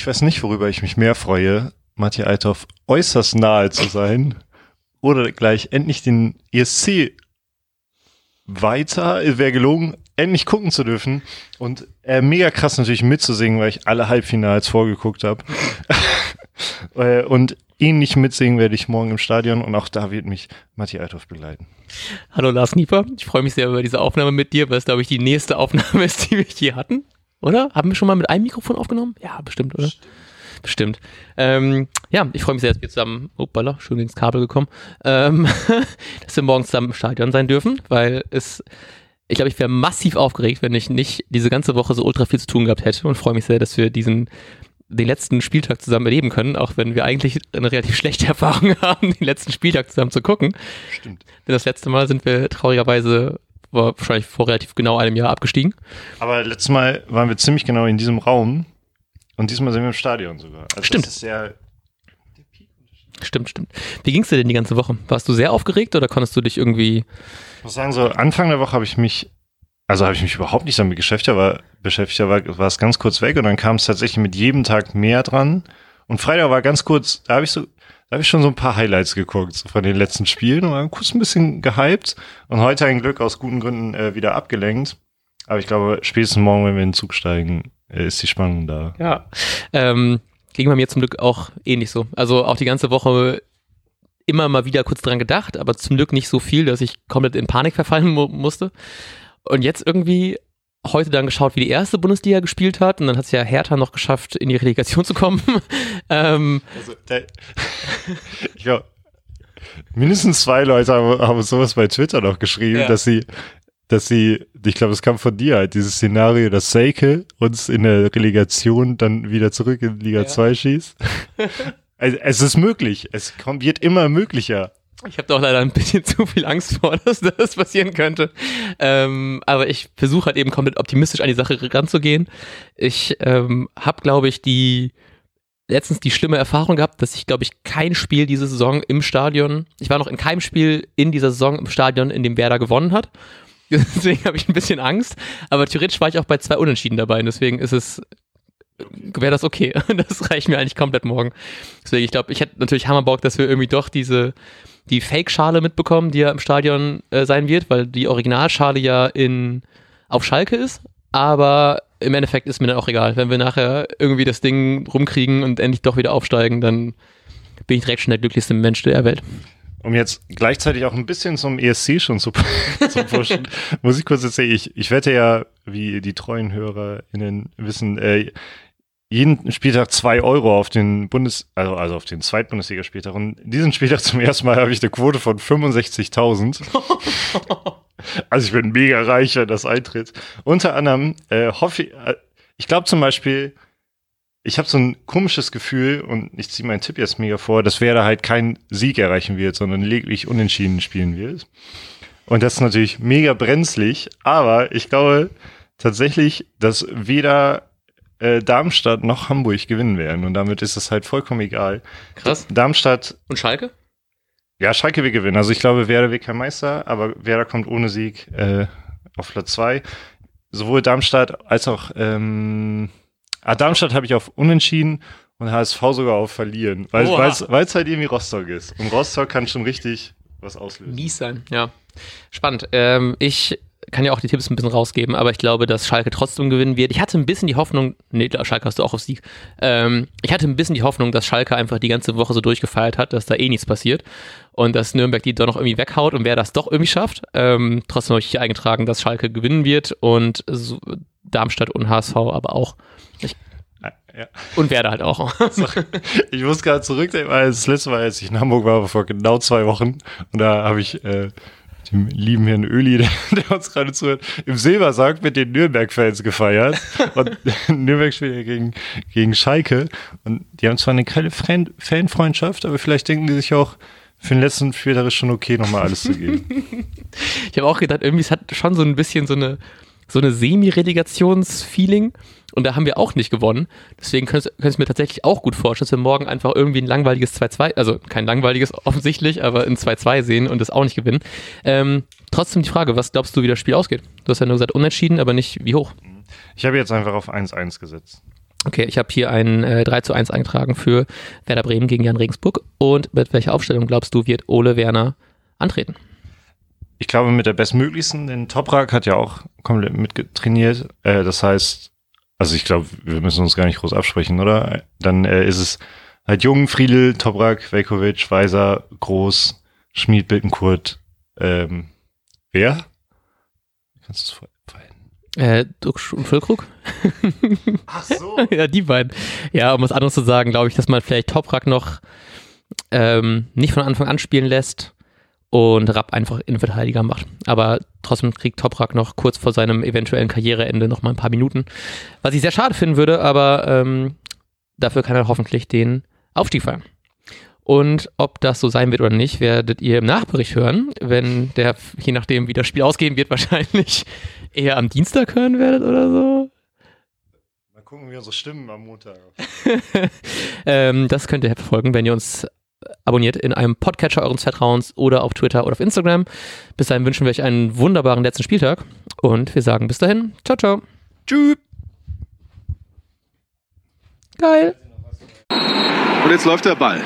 ich weiß nicht, worüber ich mich mehr freue, Matthias Althoff äußerst nahe zu sein oder gleich endlich den ESC weiter, wäre gelungen, endlich gucken zu dürfen und äh, mega krass natürlich mitzusingen, weil ich alle Halbfinals vorgeguckt habe. Äh, und ähnlich mitsingen werde ich morgen im Stadion und auch da wird mich Matthias Althoff begleiten. Hallo Lars Nieper, ich freue mich sehr über diese Aufnahme mit dir, weil es glaube ich die nächste Aufnahme ist, die wir hier hatten. Oder? Haben wir schon mal mit einem Mikrofon aufgenommen? Ja, bestimmt, oder? Bestimmt. bestimmt. Ähm, ja, ich freue mich sehr, dass wir zusammen, hoppala, schön ins Kabel gekommen, ähm, dass wir morgen zusammen im Stadion sein dürfen, weil es ich glaube, ich wäre massiv aufgeregt, wenn ich nicht diese ganze Woche so ultra viel zu tun gehabt hätte und freue mich sehr, dass wir diesen den letzten Spieltag zusammen erleben können, auch wenn wir eigentlich eine relativ schlechte Erfahrung haben, den letzten Spieltag zusammen zu gucken. Stimmt. Denn das letzte Mal sind wir traurigerweise war wahrscheinlich vor relativ genau einem Jahr abgestiegen. Aber letztes Mal waren wir ziemlich genau in diesem Raum und diesmal sind wir im Stadion sogar. Also stimmt. Das ist ja Stimmt, stimmt. Wie ging es dir denn die ganze Woche? Warst du sehr aufgeregt oder konntest du dich irgendwie ich muss sagen, so Anfang der Woche habe ich mich, also habe ich mich überhaupt nicht damit beschäftigt, aber beschäftigt, war, war es ganz kurz weg und dann kam es tatsächlich mit jedem Tag mehr dran. Und Freitag war ganz kurz, da habe ich so, da habe ich schon so ein paar Highlights geguckt so von den letzten Spielen und war kurz ein bisschen gehypt und heute ein Glück aus guten Gründen äh, wieder abgelenkt. Aber ich glaube, spätestens morgen, wenn wir in den Zug steigen, äh, ist die Spannung da. Ja. Ähm, ging bei mir zum Glück auch ähnlich so. Also auch die ganze Woche immer mal wieder kurz dran gedacht, aber zum Glück nicht so viel, dass ich komplett in Panik verfallen mu musste. Und jetzt irgendwie heute dann geschaut, wie die erste Bundesliga gespielt hat und dann hat es ja Hertha noch geschafft, in die Relegation zu kommen. ähm, also, der, ich glaube, mindestens zwei Leute haben, haben sowas bei Twitter noch geschrieben, ja. dass sie dass sie, ich glaube, es kam von dir halt, dieses Szenario, dass Seike uns in der Relegation dann wieder zurück in Liga ja. 2 schießt. Es ist möglich. Es kommt, wird immer möglicher. Ich habe doch leider ein bisschen zu viel Angst vor, dass das passieren könnte. Ähm, aber ich versuche halt eben komplett optimistisch an die Sache ranzugehen. Ich ähm, habe, glaube ich, die letztens die schlimme Erfahrung gehabt, dass ich, glaube ich, kein Spiel diese Saison im Stadion, ich war noch in keinem Spiel in dieser Saison im Stadion, in dem Werder gewonnen hat. Deswegen habe ich ein bisschen Angst. Aber theoretisch war ich auch bei zwei Unentschieden dabei. Und deswegen ist es wäre das okay. Das reicht mir eigentlich komplett morgen. Deswegen, ich glaube, ich hätte natürlich Hammer Bock, dass wir irgendwie doch diese, die Fake-Schale mitbekommen, die ja im Stadion äh, sein wird, weil die Originalschale ja in, auf Schalke ist. Aber im Endeffekt ist mir dann auch egal. Wenn wir nachher irgendwie das Ding rumkriegen und endlich doch wieder aufsteigen, dann bin ich direkt schon der glücklichste Mensch der Welt. Um jetzt gleichzeitig auch ein bisschen zum ESC schon zu, zu pushen, muss ich kurz erzählen, ich, ich wette ja, wie die treuen HörerInnen wissen, äh, jeden Spieltag zwei Euro auf den Bundes, also, also auf den Zweitbundesligaspieltag. Und diesen Spieltag zum ersten Mal habe ich eine Quote von 65.000. also ich bin mega reich, wenn das eintritt. Unter anderem äh, hoffe ich, äh, ich glaube zum Beispiel, ich habe so ein komisches Gefühl und ich ziehe meinen Tipp jetzt mega vor, dass Werder halt keinen Sieg erreichen wird, sondern lediglich unentschieden spielen wird. Und das ist natürlich mega brenzlig, aber ich glaube tatsächlich, dass weder äh, Darmstadt noch Hamburg gewinnen werden. Und damit ist es halt vollkommen egal. Krass. Darmstadt. Und Schalke? Ja, Schalke will gewinnen. Also ich glaube, Werder wird kein Meister, aber Werder kommt ohne Sieg äh, auf Platz zwei. Sowohl Darmstadt als auch ähm, ah, Darmstadt habe ich auf Unentschieden und HSV sogar auf Verlieren, weil es halt irgendwie Rostock ist. Und Rostock kann schon richtig was auslösen. Mies sein, ja. Spannend. Ähm, ich kann ja auch die Tipps ein bisschen rausgeben, aber ich glaube, dass Schalke trotzdem gewinnen wird. Ich hatte ein bisschen die Hoffnung, nee, Schalke hast du auch auf Sieg. Ähm, ich hatte ein bisschen die Hoffnung, dass Schalke einfach die ganze Woche so durchgefeiert hat, dass da eh nichts passiert und dass Nürnberg die doch noch irgendwie weghaut und wer das doch irgendwie schafft. Ähm, trotzdem habe ich hier eingetragen, dass Schalke gewinnen wird und so Darmstadt und HSV aber auch. Ich, ja. Und Werder halt auch. ich muss gerade zurückdenken, weil das letzte Mal, als ich in Hamburg war, vor genau zwei Wochen, und da habe ich äh, dem lieben Herrn Öli, der, der uns gerade zuhört, im Silbersack mit den Nürnberg-Fans gefeiert. und Nürnberg spielt ja gegen, gegen Schalke. Und die haben zwar eine keine Fan Fanfreundschaft, aber vielleicht denken die sich auch, für den letzten Spieltag ist schon okay, nochmal alles zu geben. ich habe auch gedacht, irgendwie es hat schon so ein bisschen so eine, so eine Semi-Relegations-Feeling. Und da haben wir auch nicht gewonnen. Deswegen könnte ich mir tatsächlich auch gut vorstellen, dass wir morgen einfach irgendwie ein langweiliges 2-2, also kein langweiliges offensichtlich, aber ein 2-2 sehen und das auch nicht gewinnen. Ähm, trotzdem die Frage, was glaubst du, wie das Spiel ausgeht? Du hast ja nur gesagt unentschieden, aber nicht wie hoch. Ich habe jetzt einfach auf 1-1 gesetzt. Okay, ich habe hier ein äh, 3 zu 1 eingetragen für Werder Bremen gegen Jan Regensburg. Und mit welcher Aufstellung glaubst du, wird Ole Werner antreten? Ich glaube mit der bestmöglichsten, denn Toprak hat ja auch komplett mitgetrainiert. Äh, das heißt, also ich glaube, wir müssen uns gar nicht groß absprechen, oder? Dann äh, ist es halt Jung, Friedel, Toprak, Velkovic, Weiser, Groß, Schmied, Bittenkurt, ähm, wer? Kannst du es äh, Duxch und Füllkrug. Ach so. ja, die beiden. Ja, um was anderes zu sagen, glaube ich, dass man vielleicht Toprak noch ähm, nicht von Anfang an spielen lässt und Rapp einfach Innenverteidiger macht. Aber trotzdem kriegt Toprak noch kurz vor seinem eventuellen Karriereende noch mal ein paar Minuten. Was ich sehr schade finden würde, aber ähm, dafür kann er hoffentlich den Aufstieg feiern. Und ob das so sein wird oder nicht, werdet ihr im Nachbericht hören, wenn der, je nachdem wie das Spiel ausgehen wird, wahrscheinlich eher am Dienstag hören werdet oder so. Mal gucken, wie unsere Stimmen am Montag. ähm, das könnt ihr verfolgen, wenn ihr uns abonniert in einem Podcatcher eures Vertrauens oder auf Twitter oder auf Instagram. Bis dahin wünschen wir euch einen wunderbaren letzten Spieltag und wir sagen bis dahin. Ciao, ciao. Tschüss. Geil. Und jetzt läuft der Ball.